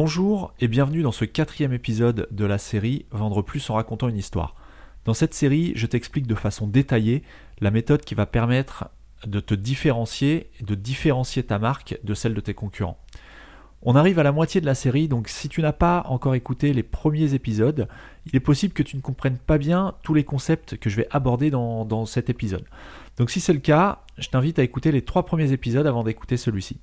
Bonjour et bienvenue dans ce quatrième épisode de la série Vendre plus en racontant une histoire. Dans cette série, je t'explique de façon détaillée la méthode qui va permettre de te différencier de différencier ta marque de celle de tes concurrents. On arrive à la moitié de la série, donc si tu n'as pas encore écouté les premiers épisodes, il est possible que tu ne comprennes pas bien tous les concepts que je vais aborder dans cet épisode. Donc si c'est le cas, je t'invite à écouter les trois premiers épisodes avant d'écouter celui-ci.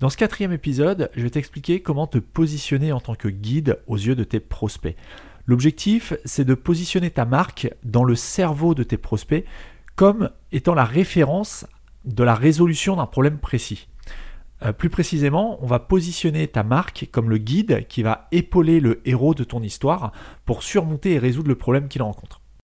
Dans ce quatrième épisode, je vais t'expliquer comment te positionner en tant que guide aux yeux de tes prospects. L'objectif, c'est de positionner ta marque dans le cerveau de tes prospects comme étant la référence de la résolution d'un problème précis. Euh, plus précisément, on va positionner ta marque comme le guide qui va épauler le héros de ton histoire pour surmonter et résoudre le problème qu'il rencontre.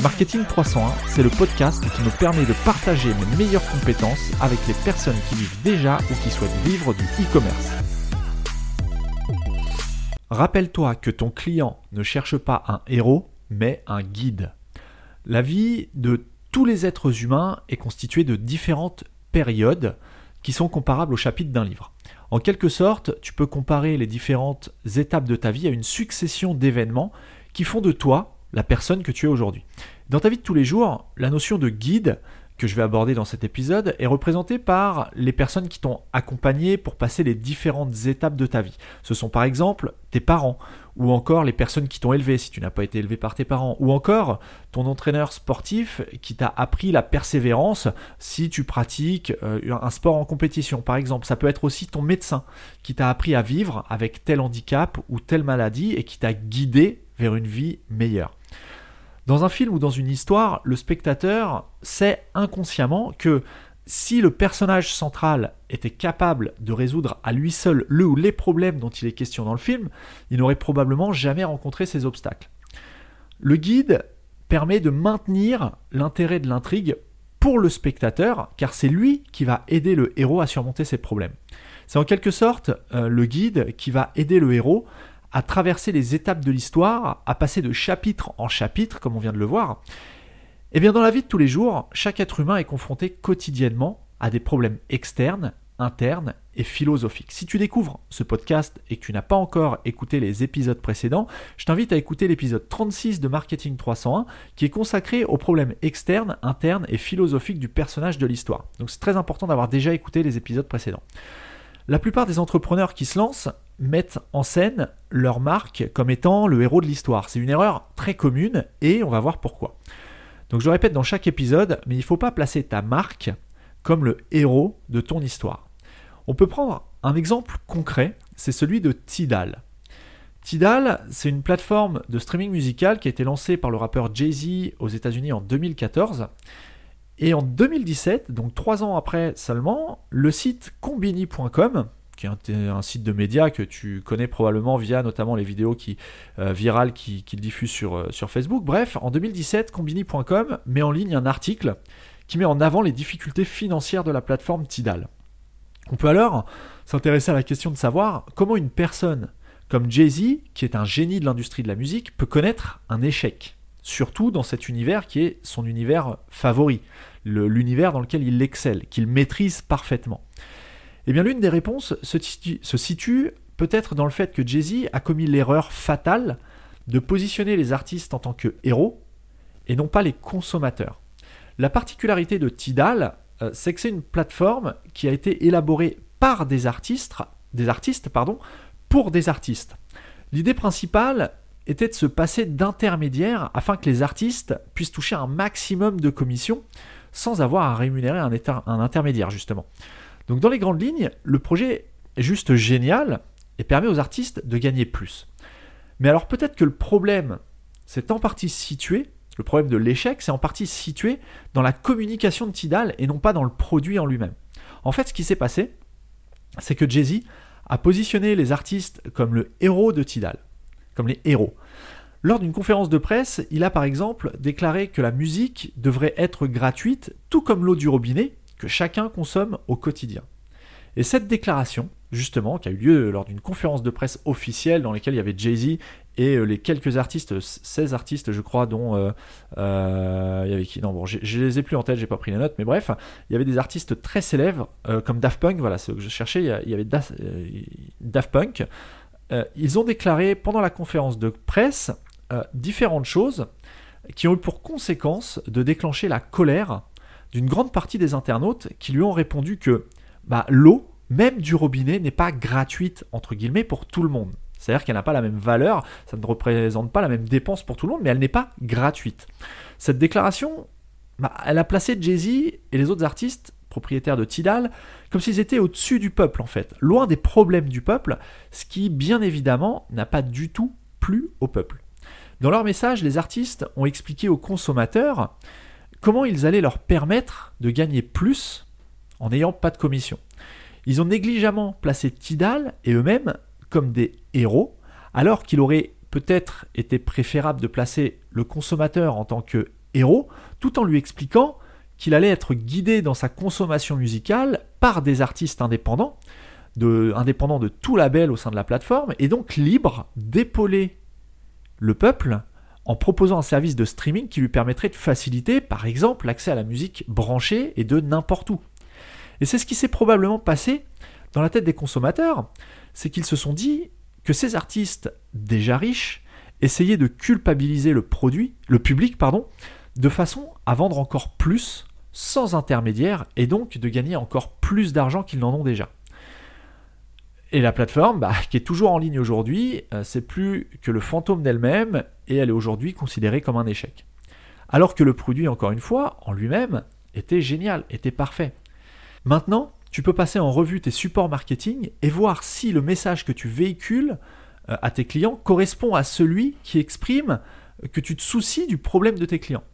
Marketing 301, c'est le podcast qui me permet de partager mes meilleures compétences avec les personnes qui vivent déjà ou qui souhaitent vivre du e-commerce. Rappelle-toi que ton client ne cherche pas un héros, mais un guide. La vie de tous les êtres humains est constituée de différentes périodes qui sont comparables au chapitre d'un livre. En quelque sorte, tu peux comparer les différentes étapes de ta vie à une succession d'événements qui font de toi la personne que tu es aujourd'hui. Dans ta vie de tous les jours, la notion de guide que je vais aborder dans cet épisode est représentée par les personnes qui t'ont accompagné pour passer les différentes étapes de ta vie. Ce sont par exemple tes parents, ou encore les personnes qui t'ont élevé si tu n'as pas été élevé par tes parents, ou encore ton entraîneur sportif qui t'a appris la persévérance si tu pratiques euh, un sport en compétition par exemple. Ça peut être aussi ton médecin qui t'a appris à vivre avec tel handicap ou telle maladie et qui t'a guidé vers une vie meilleure. Dans un film ou dans une histoire, le spectateur sait inconsciemment que si le personnage central était capable de résoudre à lui seul le ou les problèmes dont il est question dans le film, il n'aurait probablement jamais rencontré ces obstacles. Le guide permet de maintenir l'intérêt de l'intrigue pour le spectateur, car c'est lui qui va aider le héros à surmonter ses problèmes. C'est en quelque sorte euh, le guide qui va aider le héros à traverser les étapes de l'histoire, à passer de chapitre en chapitre, comme on vient de le voir. Eh bien, dans la vie de tous les jours, chaque être humain est confronté quotidiennement à des problèmes externes, internes et philosophiques. Si tu découvres ce podcast et que tu n'as pas encore écouté les épisodes précédents, je t'invite à écouter l'épisode 36 de Marketing 301 qui est consacré aux problèmes externes, internes et philosophiques du personnage de l'histoire. Donc c'est très important d'avoir déjà écouté les épisodes précédents. La plupart des entrepreneurs qui se lancent mettent en scène leur marque comme étant le héros de l'histoire. C'est une erreur très commune et on va voir pourquoi. Donc je répète dans chaque épisode, mais il ne faut pas placer ta marque comme le héros de ton histoire. On peut prendre un exemple concret, c'est celui de Tidal. Tidal, c'est une plateforme de streaming musical qui a été lancée par le rappeur Jay-Z aux États-Unis en 2014. Et en 2017, donc trois ans après seulement, le site combini.com, qui est un, site de médias que tu connais probablement via notamment les vidéos qui, euh, virales qu'il qui diffuse sur, euh, sur Facebook. Bref, en 2017, Combini.com met en ligne un article qui met en avant les difficultés financières de la plateforme Tidal. On peut alors s'intéresser à la question de savoir comment une personne comme Jay-Z, qui est un génie de l'industrie de la musique, peut connaître un échec. Surtout dans cet univers qui est son univers favori, l'univers dans lequel il excelle, qu'il maîtrise parfaitement. Eh bien, l'une des réponses se situe, peut-être dans le fait que Jay-Z a commis l'erreur fatale de positionner les artistes en tant que héros et non pas les consommateurs. La particularité de Tidal, euh, c'est que c'est une plateforme qui a été élaborée par des artistes, des artistes pardon, pour des artistes. L'idée principale était de se passer d'intermédiaires afin que les artistes puissent toucher un maximum de commissions sans avoir à rémunérer un, un intermédiaire justement. Donc dans les grandes lignes, le projet est juste génial et permet aux artistes de gagner plus. Mais alors peut-être que le problème, c'est en partie situé, le problème de l'échec, c'est en partie situé dans la communication de Tidal et non pas dans le produit en lui-même. En fait, ce qui s'est passé, c'est que Jay-Z a positionné les artistes comme le héros de Tidal, comme les héros. Lors d'une conférence de presse, il a par exemple déclaré que la musique devrait être gratuite, tout comme l'eau du robinet, que chacun consomme au quotidien. Et cette déclaration, justement, qui a eu lieu lors d'une conférence de presse officielle dans laquelle il y avait Jay-Z et euh, les quelques artistes, 16 artistes je crois, dont euh, euh, il y avait qui? Non, bon, je les ai plus en tête, j'ai pas pris les notes, mais bref, il y avait des artistes très célèbres comme Daft Punk, voilà, ce que je cherchais, il y avait Daft Punk. ils ont déclaré pendant la conférence de presse différentes choses qui ont eu pour conséquence de déclencher la colère d'une grande partie des internautes qui lui ont répondu que bah, l'eau, même du robinet, n'est pas gratuite, entre guillemets, pour tout le monde. C'est-à-dire qu'elle n'a pas la même valeur, ça ne représente pas la même dépense pour tout le monde, mais elle n'est pas gratuite. Cette déclaration, bah, elle a placé Jay-Z et les autres artistes propriétaires de Tidal comme s'ils étaient au-dessus du peuple en fait, loin des problèmes du peuple, ce qui bien évidemment n'a pas du tout plu au peuple. Dans leur message, les artistes ont expliqué aux consommateurs comment ils allaient leur permettre de gagner plus en n'ayant pas de commission. Ils ont négligemment placé Tidal et eux-mêmes comme des héros, alors qu'il aurait peut-être été préférable de placer le consommateur en tant que héros, tout en lui expliquant qu'il allait être guidé dans sa consommation musicale par des artistes indépendants, indépendants de tout label au sein de la plateforme, et donc libre d'épauler le peuple en proposant un service de streaming qui lui permettrait de faciliter, par exemple, l'accès à la musique branchée et de n'importe où. Et c'est ce qui s'est probablement passé dans la tête des consommateurs, c'est qu'ils se sont dit que ces artistes déjà riches essayaient de culpabiliser le produit, le public, pardon, de façon à vendre encore plus sans intermédiaire et donc de gagner encore plus d'argent qu'ils n'en ont déjà. Et la plateforme, bah, qui est toujours en ligne aujourd'hui, euh, c'est plus que le fantôme d'elle-même et elle est aujourd'hui considérée comme un échec. Alors que le produit, encore une fois, en lui-même, était génial, était parfait. Maintenant, tu peux passer en revue tes supports marketing et voir si le message que tu véhicules euh, à tes clients correspond à celui qui exprime que tu te soucies du problème de tes clients.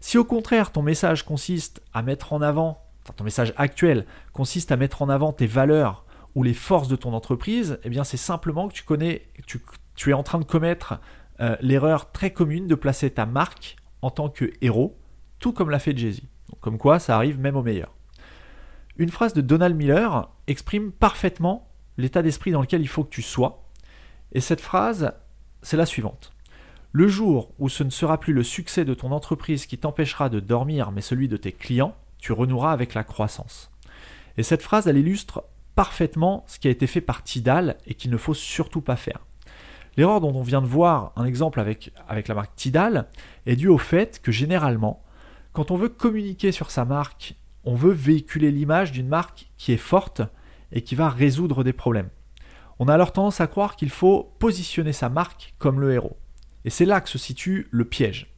Si au contraire ton message consiste à mettre en avant, ton message actuel consiste à mettre en avant tes valeurs, ou les forces de ton entreprise, eh bien c'est simplement que tu connais, tu, es en train de commettre euh, l'erreur très commune de placer ta marque en tant que héros, tout comme l'a fait Jay-Z. Comme quoi, ça arrive même au meilleur. Une phrase de Donald Miller exprime parfaitement l'état d'esprit dans lequel il faut que tu sois. Et cette phrase, c'est la suivante. Le jour où ce ne sera plus le succès de ton entreprise qui t'empêchera de dormir, mais celui de tes clients, tu renoueras avec la croissance. Et cette phrase, elle illustre parfaitement ce qui a été fait par Tidal et qu'il ne faut surtout pas faire. L'erreur dont on vient de voir un exemple avec, avec la marque Tidal est due au fait que généralement, quand on veut communiquer sur sa marque, on veut véhiculer l'image d'une marque qui est forte et qui va résoudre des problèmes. On a alors tendance à croire qu'il faut positionner sa marque comme le héros. Et c'est là que se situe le piège.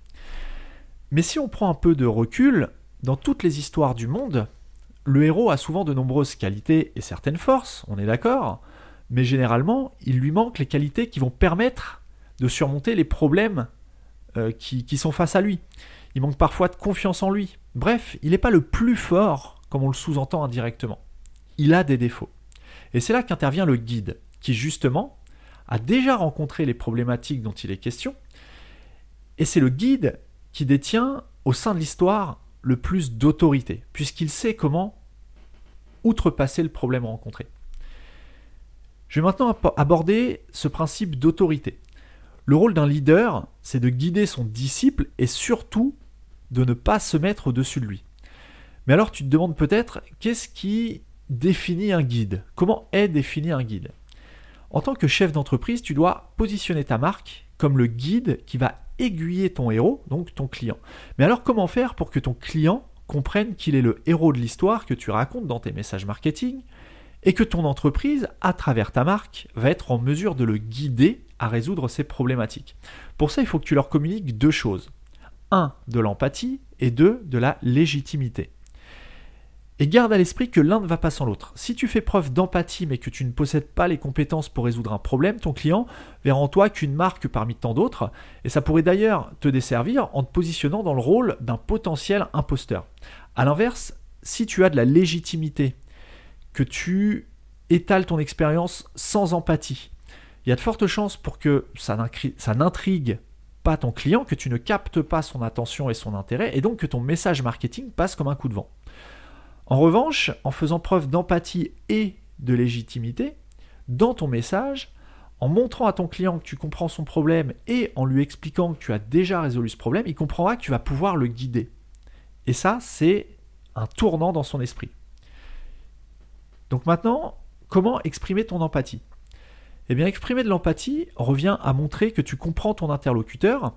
Mais si on prend un peu de recul, dans toutes les histoires du monde, le héros a souvent de nombreuses qualités et certaines forces, on est d'accord, mais généralement, il lui manque les qualités qui vont permettre de surmonter les problèmes euh, qui, qui, sont face à lui. Il manque parfois de confiance en lui. Bref, il n'est pas le plus fort, comme on le sous-entend indirectement. Il a des défauts. Et c'est là qu'intervient le guide, qui justement a déjà rencontré les problématiques dont il est question, et c'est le guide qui détient au sein de l'histoire le plus d'autorité, puisqu'il sait comment outrepasser le problème rencontré. Je vais maintenant aborder ce principe d'autorité. Le rôle d'un leader, c'est de guider son disciple et surtout de ne pas se mettre au-dessus de lui. Mais alors tu te demandes peut-être qu'est-ce qui définit un guide? Comment est défini un guide? En tant que chef d'entreprise, tu dois positionner ta marque comme le guide qui va aiguiller ton héros, donc ton client. Mais alors comment faire pour que ton client comprenne qu'il est le héros de l'histoire que tu racontes dans tes messages marketing et que ton entreprise, à travers ta marque, va être en mesure de le guider à résoudre ses problématiques. Pour ça, il faut que tu leur communiques deux choses. 1. de l'empathie et 2. de la légitimité. Et garde à l'esprit que l'un ne va pas sans l'autre. Si tu fais preuve d'empathie mais que tu ne possèdes pas les compétences pour résoudre un problème, ton client verra en toi qu'une marque parmi tant d'autres, et ça pourrait d'ailleurs te desservir en te positionnant dans le rôle d'un potentiel imposteur. A l'inverse, si tu as de la légitimité, que tu étales ton expérience sans empathie, il y a de fortes chances pour que ça n'intrigue pas ton client, que tu ne captes pas son attention et son intérêt, et donc que ton message marketing passe comme un coup de vent. En revanche, en faisant preuve d'empathie et de légitimité, dans ton message, en montrant à ton client que tu comprends son problème et en lui expliquant que tu as déjà résolu ce problème, il comprendra que tu vas pouvoir le guider. Et ça, c'est un tournant dans son esprit. Donc maintenant, comment exprimer ton empathie? Eh bien, exprimer de l'empathie revient à montrer que tu comprends ton interlocuteur,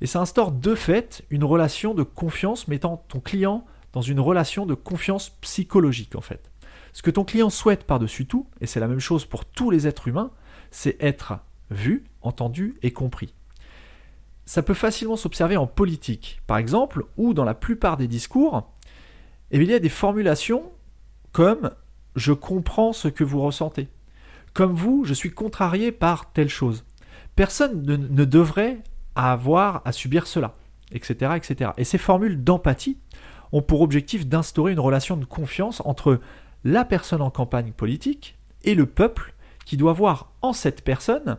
et ça instaure de fait une relation de confiance mettant ton client dans une relation de confiance psychologique en fait. Ce que ton client souhaite par-dessus tout, et c'est la même chose pour tous les êtres humains, c'est être vu, entendu et compris. Ça peut facilement s'observer en politique, par exemple, ou dans la plupart des discours, eh il y a des formulations comme je comprends ce que vous ressentez. Comme vous, je suis contrarié par telle chose. Personne ne, devrait avoir à subir cela, etc., etc. Et ces formules d'empathie ont pour objectif d'instaurer une relation de confiance entre la personne en campagne politique et le peuple qui doit voir en cette personne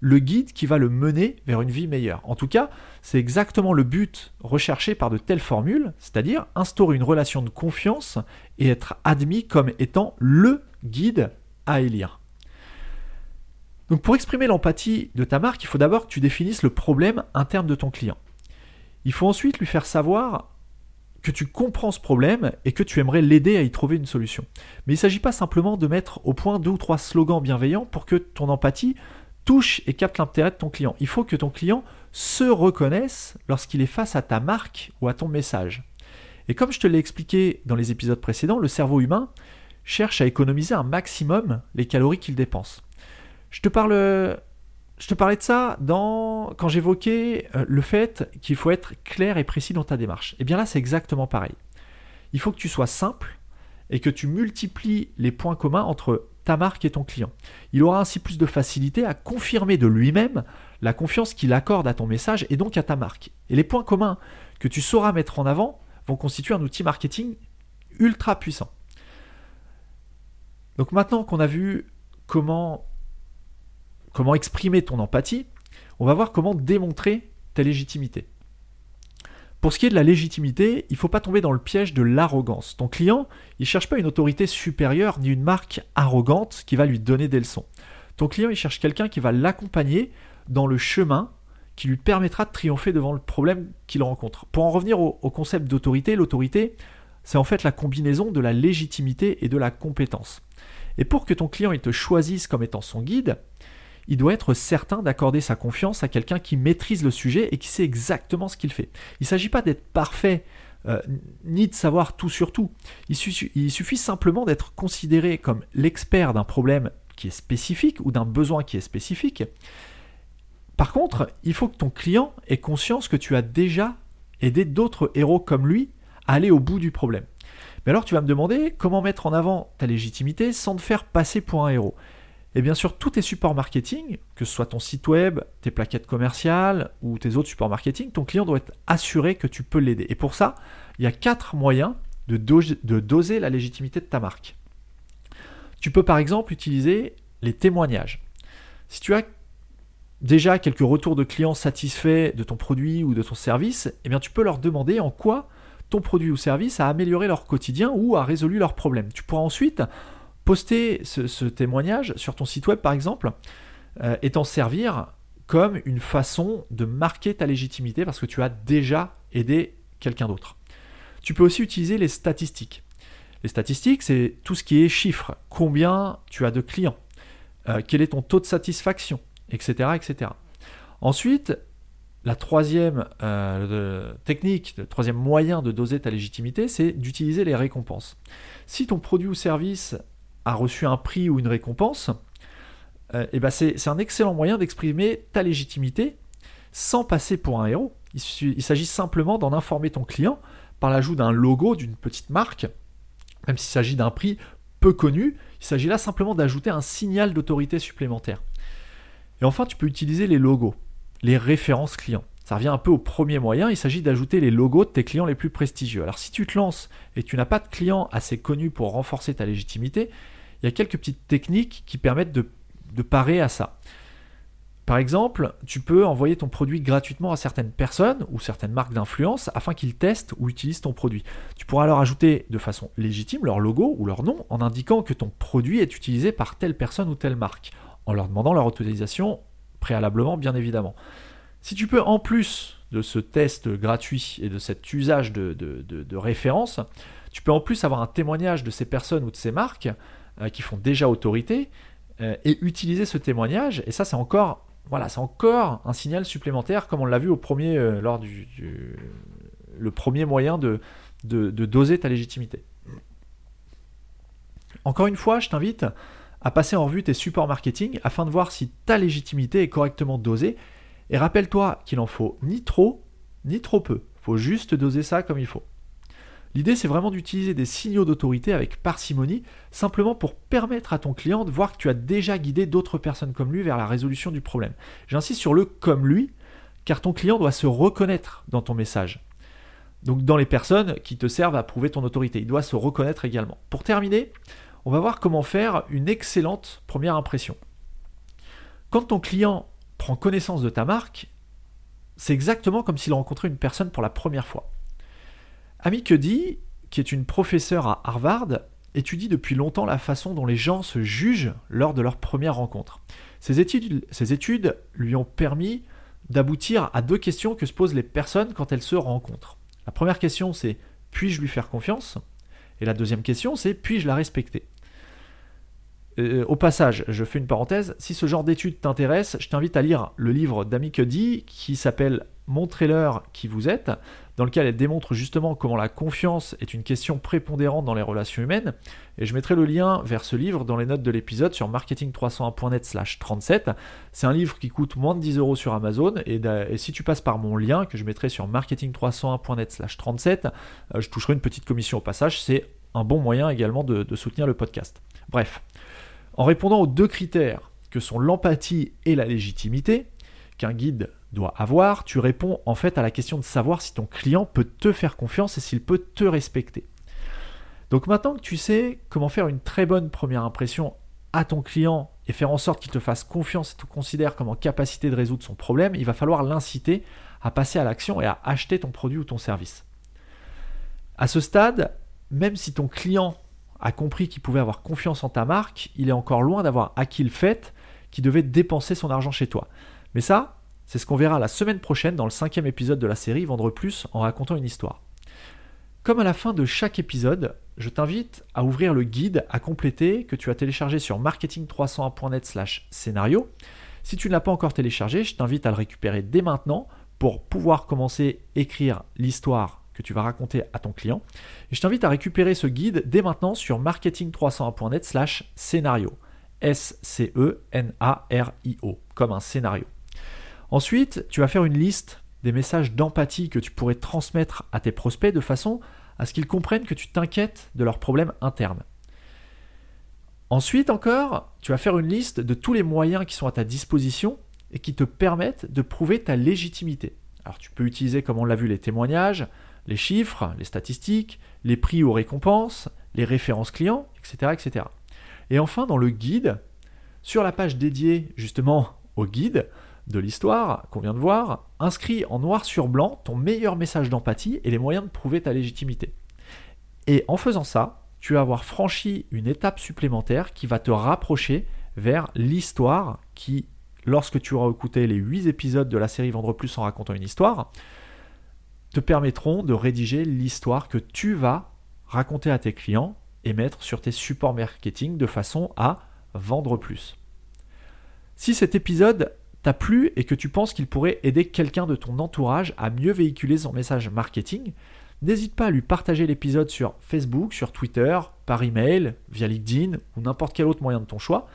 le guide qui va le mener vers une vie meilleure. En tout cas, c'est exactement le but recherché par de telles formules, c'est-à-dire instaurer une relation de confiance et être admis comme étant le guide à élire. Donc pour exprimer l'empathie de ta marque, il faut d'abord que tu définisses le problème interne de ton client. Il faut ensuite lui faire savoir que tu comprends ce problème et que tu aimerais l'aider à y trouver une solution. Mais il ne s'agit pas simplement de mettre au point deux ou trois slogans bienveillants pour que ton empathie touche et capte l'intérêt de ton client. Il faut que ton client se reconnaisse lorsqu'il est face à ta marque ou à ton message. Et comme je te l'ai expliqué dans les épisodes précédents, le cerveau humain cherche à économiser un maximum les calories qu'il dépense. Je te parle je te parlais de ça quand j'évoquais euh, le fait qu'il faut être clair et précis dans ta démarche. Et eh bien là, c'est exactement pareil. Il faut que tu sois simple et que tu multiplies les points communs entre ta marque et ton client. Il aura ainsi plus de facilité à confirmer de lui-même la confiance qu'il accorde à ton message et donc à ta marque. Et les points communs que tu sauras mettre en avant vont constituer un outil marketing ultra puissant. Donc maintenant qu'on a vu comment comment exprimer ton empathie, on va voir comment démontrer ta légitimité. Pour ce qui est de la légitimité, il ne faut pas tomber dans le piège de l'arrogance. Ton client, il ne cherche pas une autorité supérieure ni une marque arrogante qui va lui donner des leçons. Ton client, il cherche quelqu'un qui va l'accompagner dans le chemin qui lui permettra de triompher devant le problème qu'il rencontre. Pour en revenir au, concept d'autorité, l'autorité, c'est en fait la combinaison de la légitimité et de la compétence. Et pour que ton client il te choisisse comme étant son guide, il doit être certain d'accorder sa confiance à quelqu'un qui maîtrise le sujet et qui sait exactement ce qu'il fait. Il ne s'agit pas d'être parfait, euh, ni de savoir tout sur tout. Il, il suffit simplement d'être considéré comme l'expert d'un problème qui est spécifique ou d'un besoin qui est spécifique. Par contre, il faut que ton client ait conscience que tu as déjà aidé d'autres héros comme lui à aller au bout du problème. Mais alors tu vas me demander comment mettre en avant ta légitimité sans te faire passer pour un héros. Et bien sûr, tous tes supports marketing, que ce soit ton site web, tes plaquettes commerciales ou tes autres supports marketing, ton client doit être assuré que tu peux l'aider. Et pour ça, il y a quatre moyens de, doser la légitimité de ta marque. Tu peux par exemple utiliser les témoignages. Si tu as déjà quelques retours de clients satisfaits de ton produit ou de ton service, eh bien tu peux leur demander en quoi ton produit ou service a amélioré leur quotidien ou a résolu leurs problèmes. Tu pourras ensuite poster ce, témoignage sur ton site web par exemple euh, et t'en servir comme une façon de marquer ta légitimité parce que tu as déjà aidé quelqu'un d'autre. Tu peux aussi utiliser les statistiques. Les statistiques, c'est tout ce qui est chiffres. Combien tu as de clients euh, Quel est ton taux de satisfaction Etc. etc. Ensuite, la troisième euh, technique, le troisième moyen de doser ta légitimité, c'est d'utiliser les récompenses. Si ton produit ou service a reçu un prix ou une récompense, euh, eh ben c'est un excellent moyen d'exprimer ta légitimité sans passer pour un héros. Il s'agit simplement d'en informer ton client par l'ajout d'un logo d'une petite marque, même s'il s'agit d'un prix peu connu, il s'agit là simplement d'ajouter un signal d'autorité supplémentaire. Et enfin, tu peux utiliser les logos, les références clients. Ça revient un peu au premier moyen, il s'agit d'ajouter les logos de tes clients les plus prestigieux. Alors si tu te lances et tu n'as pas de clients assez connus pour renforcer ta légitimité, il y a quelques petites techniques qui permettent de, de parer à ça. Par exemple, tu peux envoyer ton produit gratuitement à certaines personnes ou certaines marques d'influence afin qu'ils testent ou utilisent ton produit. Tu pourras leur ajouter de façon légitime leur logo ou leur nom en indiquant que ton produit est utilisé par telle personne ou telle marque, en leur demandant leur autorisation préalablement bien évidemment. Si tu peux en plus de ce test gratuit et de cet usage de, référence, tu peux en plus avoir un témoignage de ces personnes ou de ces marques euh, qui font déjà autorité euh, et utiliser ce témoignage. Et ça, c'est encore voilà, c'est encore un signal supplémentaire, comme on l'a vu au premier, euh, lors du, le premier moyen de, de, doser ta légitimité. Encore une fois, je t'invite à passer en revue tes supports marketing afin de voir si ta légitimité est correctement dosée. Et rappelle-toi qu'il en faut ni trop, ni trop peu. Il faut juste doser ça comme il faut. L'idée, c'est vraiment d'utiliser des signaux d'autorité avec parcimonie, simplement pour permettre à ton client de voir que tu as déjà guidé d'autres personnes comme lui vers la résolution du problème. J'insiste sur le comme lui, car ton client doit se reconnaître dans ton message. Donc dans les personnes qui te servent à prouver ton autorité, il doit se reconnaître également. Pour terminer, on va voir comment faire une excellente première impression. Quand ton client prend connaissance de ta marque, c'est exactement comme s'il rencontrait une personne pour la première fois. Amy Cuddy, qui est une professeure à Harvard, étudie depuis longtemps la façon dont les gens se jugent lors de leur première rencontre. Ces études, ces études lui ont permis d'aboutir à deux questions que se posent les personnes quand elles se rencontrent. La première question, c'est puis-je lui faire confiance? Et la deuxième question, c'est puis-je la respecter? Euh, au passage, je fais une parenthèse, si ce genre d'études t'intéresse, je t'invite à lire le livre d'Amy Cuddy qui s'appelle Montrez-leur qui vous êtes, dans lequel elle démontre justement comment la confiance est une question prépondérante dans les relations humaines. Et je mettrai le lien vers ce livre dans les notes de l'épisode sur marketing301.net slash 37. C'est un livre qui coûte moins de 10 euros sur Amazon. Et, si tu passes par mon lien que je mettrai sur marketing301.net slash 37, euh, je toucherai une petite commission au passage. C'est un bon moyen également de soutenir le podcast. Bref, en répondant aux deux critères que sont l'empathie et la légitimité, qu'un guide doit avoir, tu réponds en fait à la question de savoir si ton client peut te faire confiance et s'il peut te respecter. Donc maintenant que tu sais comment faire une très bonne première impression à ton client et faire en sorte qu'il te fasse confiance et te considère comme en capacité de résoudre son problème, il va falloir l'inciter à passer à l'action et à acheter ton produit ou ton service. À ce stade, même si ton client a compris qu'il pouvait avoir confiance en ta marque, il est encore loin d'avoir acquis le fait qu'il devait dépenser son argent chez toi. Mais ça, c'est ce qu'on verra la semaine prochaine dans le cinquième épisode de la série Vendre plus en racontant une histoire. Comme à la fin de chaque épisode, je t'invite à ouvrir le guide à compléter que tu as téléchargé sur marketing301.net slash scénario. Si tu ne l'as pas encore téléchargé, je t'invite à le récupérer dès maintenant pour pouvoir commencer à écrire l'histoire que tu vas raconter à ton client. Je t'invite à récupérer ce guide dès maintenant sur marketing301.net slash scénario. S-C-E-N-A-R-I-O, comme un scénario. Ensuite, tu vas faire une liste des messages d'empathie que tu pourrais transmettre à tes prospects de façon à ce qu'ils comprennent que tu t'inquiètes de leurs problèmes internes. Ensuite encore, tu vas faire une liste de tous les moyens qui sont à ta disposition et qui te permettent de prouver ta légitimité. Alors tu peux utiliser, comme on l'a vu, les témoignages, les chiffres, les statistiques, les prix ou récompenses, les références clients, etc., etc. Et enfin, dans le guide, sur la page dédiée justement au guide, de l'histoire qu'on vient de voir, inscrit en noir sur blanc ton meilleur message d'empathie et les moyens de prouver ta légitimité. Et en faisant ça, tu vas avoir franchi une étape supplémentaire qui va te rapprocher vers l'histoire qui, lorsque tu auras écouté les 8 épisodes de la série Vendre plus en racontant une histoire, te permettront de rédiger l'histoire que tu vas raconter à tes clients et mettre sur tes supports marketing de façon à vendre plus. Si cet épisode t'a plu et que tu penses qu'il pourrait aider quelqu'un de ton entourage à mieux véhiculer son message marketing, n'hésite pas à lui partager l'épisode sur Facebook, sur Twitter, par email, via LinkedIn ou n'importe quel autre moyen de ton choix.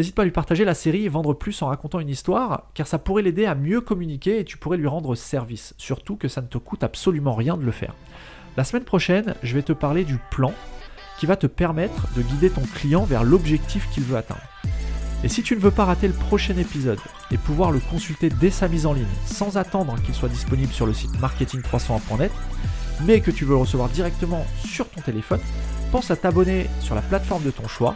N'hésite pas à lui partager la série Vendre plus en racontant une histoire, car ça pourrait l'aider à mieux communiquer et tu pourrais lui rendre service. Surtout que ça ne te coûte absolument rien de le faire. La semaine prochaine, je vais te parler du plan qui va te permettre de guider ton client vers l'objectif qu'il veut atteindre. Et si tu ne veux pas rater le prochain épisode et pouvoir le consulter dès sa mise en ligne sans attendre qu'il soit disponible sur le site marketing301.net, mais que tu veux recevoir directement sur ton téléphone, pense à t'abonner sur la plateforme de ton choix,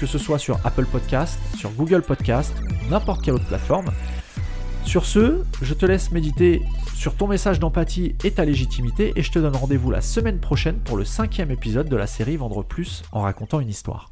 que ce soit sur Apple Podcast, sur Google Podcast, n'importe quelle autre plateforme. Sur ce, je te laisse méditer sur ton message d'empathie et ta légitimité et je te donne rendez-vous la semaine prochaine pour le cinquième épisode de la série Vendre plus en racontant une histoire.